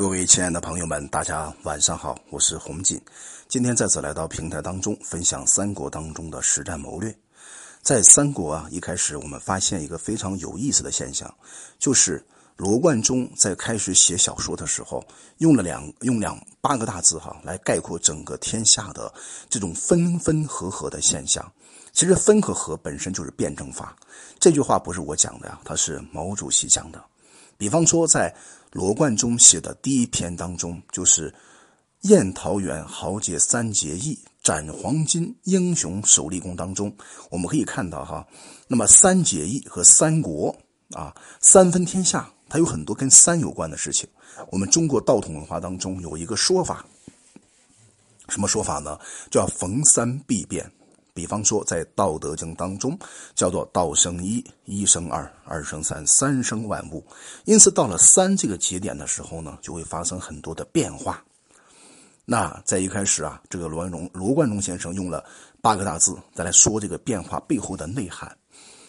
各位亲爱的朋友们，大家晚上好，我是洪锦。今天再次来到平台当中，分享三国当中的实战谋略。在三国啊，一开始我们发现一个非常有意思的现象，就是罗贯中在开始写小说的时候，用了两用两八个大字哈，来概括整个天下的这种分分合合的现象。其实分和合本身就是辩证法。这句话不是我讲的呀，他是毛主席讲的。比方说，在罗贯中写的第一篇当中，就是“宴桃园，豪杰三结义，斩黄巾，英雄首立功”当中，我们可以看到哈，那么三结义和三国啊，三分天下，它有很多跟三有关的事情。我们中国道统文化当中有一个说法，什么说法呢？叫逢三必变。比方说，在《道德经》当中，叫做“道生一，一生二，二生三，三生万物”。因此，到了三这个节点的时候呢，就会发生很多的变化。那在一开始啊，这个罗荣罗贯中先生用了八个大字再来说这个变化背后的内涵。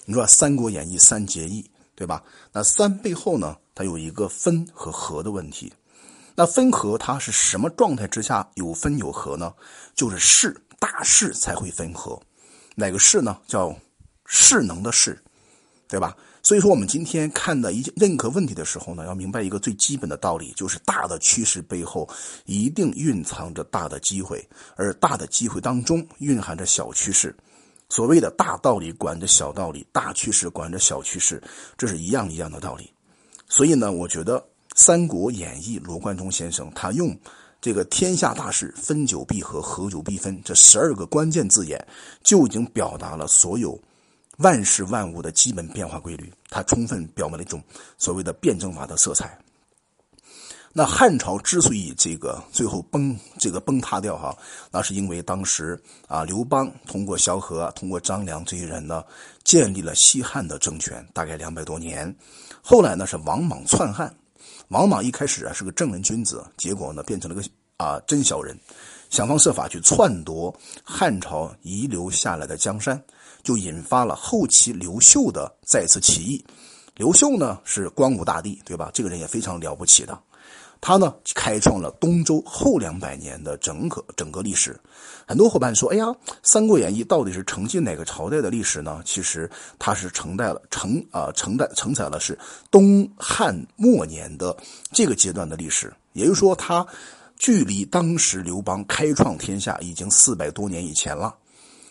你说《三国演义》三结义，对吧？那三背后呢，它有一个分和合的问题。那分合它是什么状态之下有分有合呢？就是势。大势才会分合，哪个势呢？叫势能的势，对吧？所以说，我们今天看的一任何问题的时候呢，要明白一个最基本的道理，就是大的趋势背后一定蕴藏着大的机会，而大的机会当中蕴含着小趋势。所谓的大道理管着小道理，大趋势管着小趋势，这是一样一样的道理。所以呢，我觉得《三国演义》罗贯中先生他用。这个天下大事，分久必合，合久必分，这十二个关键字眼，就已经表达了所有万事万物的基本变化规律。它充分表明了一种所谓的辩证法的色彩。那汉朝之所以这个最后崩，这个崩塌掉哈，那是因为当时啊，刘邦通过萧何，通过张良这些人呢，建立了西汉的政权，大概两百多年。后来呢，是王莽篡汉。王莽一开始啊是个正人君子，结果呢变成了个啊真小人，想方设法去篡夺汉朝遗留下来的江山，就引发了后期刘秀的再次起义。刘秀呢是光武大帝，对吧？这个人也非常了不起的。他呢，开创了东周后两百年的整个整个历史。很多伙伴说：“哎呀，《三国演义》到底是承继哪个朝代的历史呢？”其实它是承载了承啊承载承载了是东汉末年的这个阶段的历史。也就是说，它距离当时刘邦开创天下已经四百多年以前了。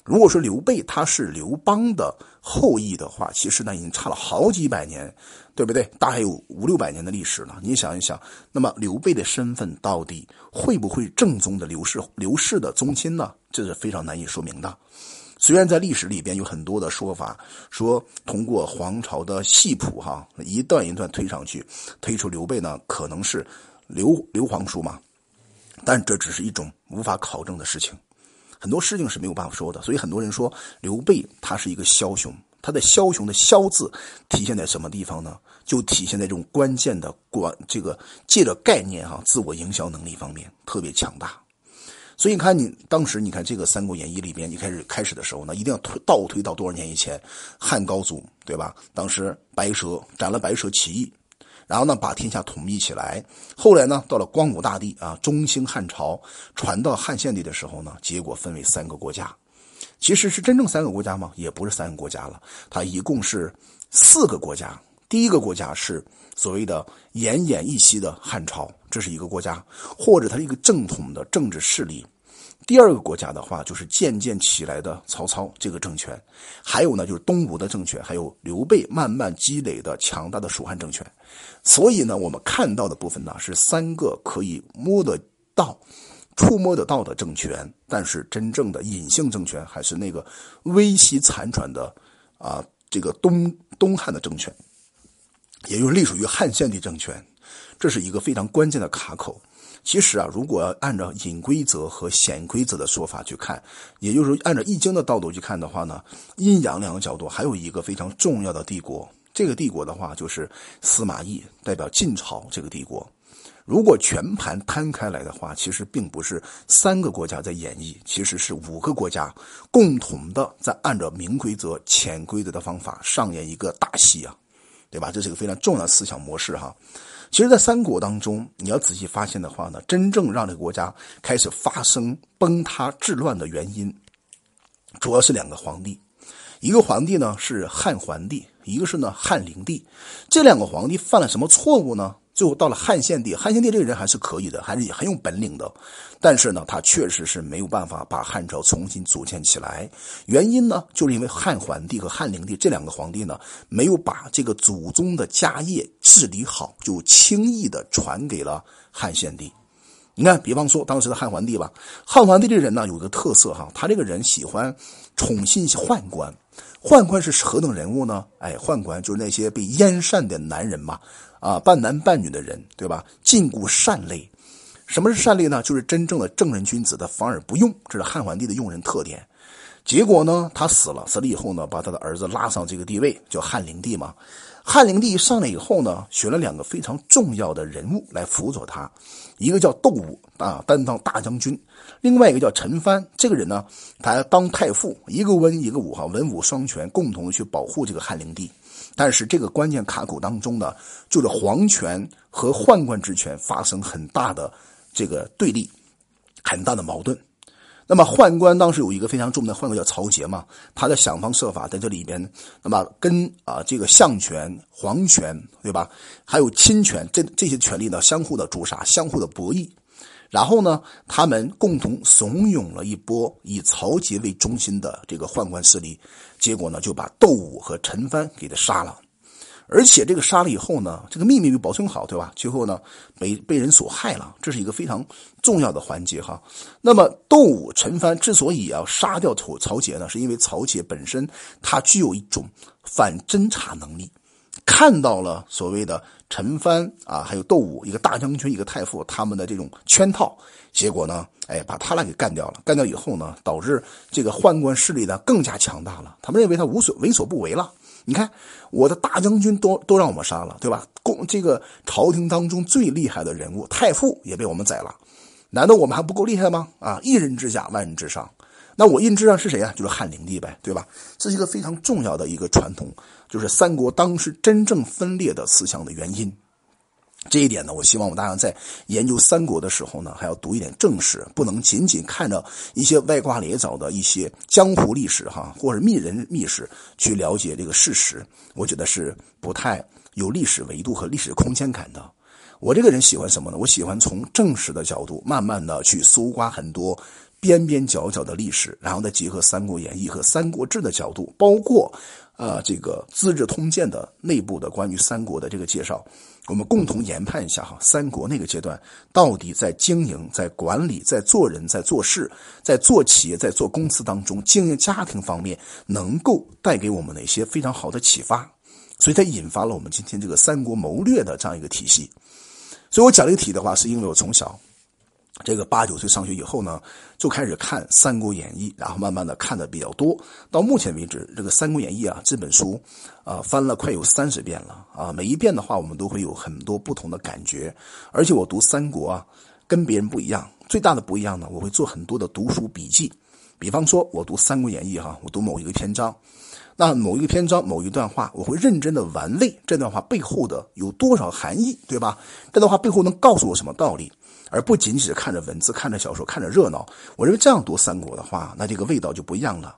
如果说刘备他是刘邦的后裔的话，其实呢已经差了好几百年，对不对？大概有五六百年的历史了。你想一想，那么刘备的身份到底会不会正宗的刘氏刘氏的宗亲呢？这是非常难以说明的。虽然在历史里边有很多的说法，说通过皇朝的系谱哈，一段一段推上去，推出刘备呢可能是刘刘皇叔嘛，但这只是一种无法考证的事情。很多事情是没有办法说的，所以很多人说刘备他是一个枭雄，他的枭雄的枭字体现在什么地方呢？就体现在这种关键的关这个借着概念哈自我营销能力方面特别强大。所以你看你当时你看这个《三国演义》里边，一开始开始的时候呢，一定要推倒推到多少年以前，汉高祖对吧？当时白蛇斩了白蛇起义。然后呢，把天下统一起来。后来呢，到了光武大帝啊，中兴汉朝传到汉献帝的时候呢，结果分为三个国家。其实是真正三个国家吗？也不是三个国家了，它一共是四个国家。第一个国家是所谓的奄奄一息的汉朝，这是一个国家，或者它是一个正统的政治势力。第二个国家的话，就是渐渐起来的曹操这个政权，还有呢，就是东吴的政权，还有刘备慢慢积累的强大的蜀汉政权。所以呢，我们看到的部分呢，是三个可以摸得到、触摸得到的政权，但是真正的隐性政权还是那个微息残喘的啊，这个东东汉的政权，也就是隶属于汉献帝政权。这是一个非常关键的卡口。其实啊，如果按照隐规则和显规则的说法去看，也就是按照易经的道路去看的话呢，阴阳两个角度还有一个非常重要的帝国。这个帝国的话就是司马懿，代表晋朝这个帝国。如果全盘摊开来的话，其实并不是三个国家在演绎，其实是五个国家共同的在按照明规则、潜规则的方法上演一个大戏啊，对吧？这是一个非常重要的思想模式哈。其实，在三国当中，你要仔细发现的话呢，真正让这个国家开始发生崩塌治乱的原因，主要是两个皇帝，一个皇帝呢是汉桓帝，一个是呢汉灵帝。这两个皇帝犯了什么错误呢？最后到了汉献帝，汉献帝这个人还是可以的，还是很有本领的，但是呢，他确实是没有办法把汉朝重新组建起来。原因呢，就是因为汉桓帝和汉灵帝这两个皇帝呢，没有把这个祖宗的家业治理好，就轻易的传给了汉献帝。你看，比方说当时的汉桓帝吧，汉桓帝这个人呢，有个特色哈，他这个人喜欢宠信宦官。宦官是何等人物呢？哎，宦官就是那些被阉善的男人嘛。啊，半男半女的人，对吧？禁锢善类，什么是善类呢？就是真正的正人君子的反而不用，这是汉桓帝的用人特点。结果呢，他死了，死了以后呢，把他的儿子拉上这个地位，叫汉灵帝嘛。汉灵帝上来以后呢，选了两个非常重要的人物来辅佐他，一个叫窦武啊，担当大将军；另外一个叫陈蕃，这个人呢，他当太傅，一个文一个武哈，文武双全，共同去保护这个汉灵帝。但是这个关键卡口当中呢，就是皇权和宦官之权发生很大的这个对立，很大的矛盾。那么宦官当时有一个非常著名的宦官叫曹节嘛，他在想方设法在这里边，那么跟啊这个相权、皇权，对吧？还有亲权这这些权力呢相互的诛杀，相互的博弈。然后呢，他们共同怂恿了一波以曹节为中心的这个宦官势力，结果呢，就把窦武和陈蕃给他杀了。而且这个杀了以后呢，这个秘密没保存好，对吧？最后呢，被被人所害了，这是一个非常重要的环节哈。那么窦武、陈蕃之所以要杀掉曹曹节呢，是因为曹节本身他具有一种反侦察能力。看到了所谓的陈蕃啊，还有窦武，一个大将军，一个太傅，他们的这种圈套，结果呢，哎，把他俩给干掉了。干掉以后呢，导致这个宦官势力呢更加强大了。他们认为他无所为所不为了。你看，我的大将军都都让我们杀了，对吧？公这个朝廷当中最厉害的人物太傅也被我们宰了，难道我们还不够厉害吗？啊，一人之下，万人之上。那我印之上是谁啊？就是汉灵帝呗，对吧？这是一个非常重要的一个传统，就是三国当时真正分裂的思想的原因。这一点呢，我希望我大家在研究三国的时候呢，还要读一点正史，不能仅仅看着一些歪瓜裂枣的一些江湖历史哈，或者秘人秘史去了解这个事实。我觉得是不太有历史维度和历史空间感的。我这个人喜欢什么呢？我喜欢从正史的角度，慢慢的去搜刮很多。边边角角的历史，然后再结合《三国演义》和《三国志》的角度，包括，呃，这个《资治通鉴》的内部的关于三国的这个介绍，我们共同研判一下哈，三国那个阶段到底在经营、在管理、在做人、在做事、在做企业、在做公司当中经营家庭方面，能够带给我们哪些非常好的启发，所以才引发了我们今天这个三国谋略的这样一个体系。所以我讲这个题的话，是因为我从小。这个八九岁上学以后呢，就开始看《三国演义》，然后慢慢的看的比较多。到目前为止，这个《三国演义》啊这本书，啊翻了快有三十遍了啊。每一遍的话，我们都会有很多不同的感觉。而且我读三国啊，跟别人不一样。最大的不一样呢，我会做很多的读书笔记。比方说，我读《三国演义》哈，我读某一个篇章，那某一个篇章某一段话，我会认真的玩味这段话背后的有多少含义，对吧？这段话背后能告诉我什么道理？而不仅仅是看着文字、看着小说、看着热闹，我认为这样读三国的话，那这个味道就不一样了。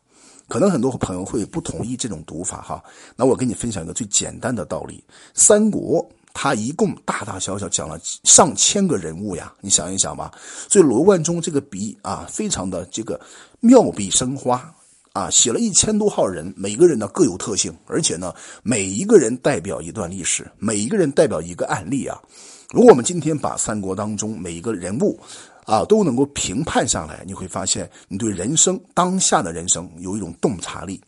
可能很多朋友会不同意这种读法哈。那我跟你分享一个最简单的道理：三国它一共大大小小讲了上千个人物呀，你想一想吧。所以罗贯中这个笔啊，非常的这个妙笔生花啊，写了一千多号人，每个人呢各有特性，而且呢每一个人代表一段历史，每一个人代表一个案例啊。如果我们今天把三国当中每一个人物，啊都能够评判上来，你会发现你对人生当下的人生有一种洞察力，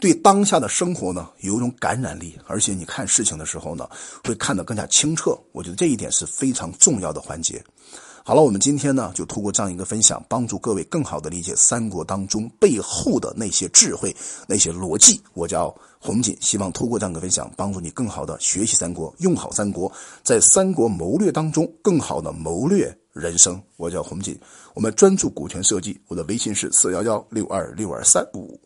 对当下的生活呢有一种感染力，而且你看事情的时候呢会看得更加清澈。我觉得这一点是非常重要的环节。好了，我们今天呢就通过这样一个分享，帮助各位更好的理解三国当中背后的那些智慧、那些逻辑。我叫红锦，希望通过这样一个分享，帮助你更好的学习三国，用好三国，在三国谋略当中更好的谋略人生。我叫红锦，我们专注股权设计，我的微信是四幺幺六二六二三五。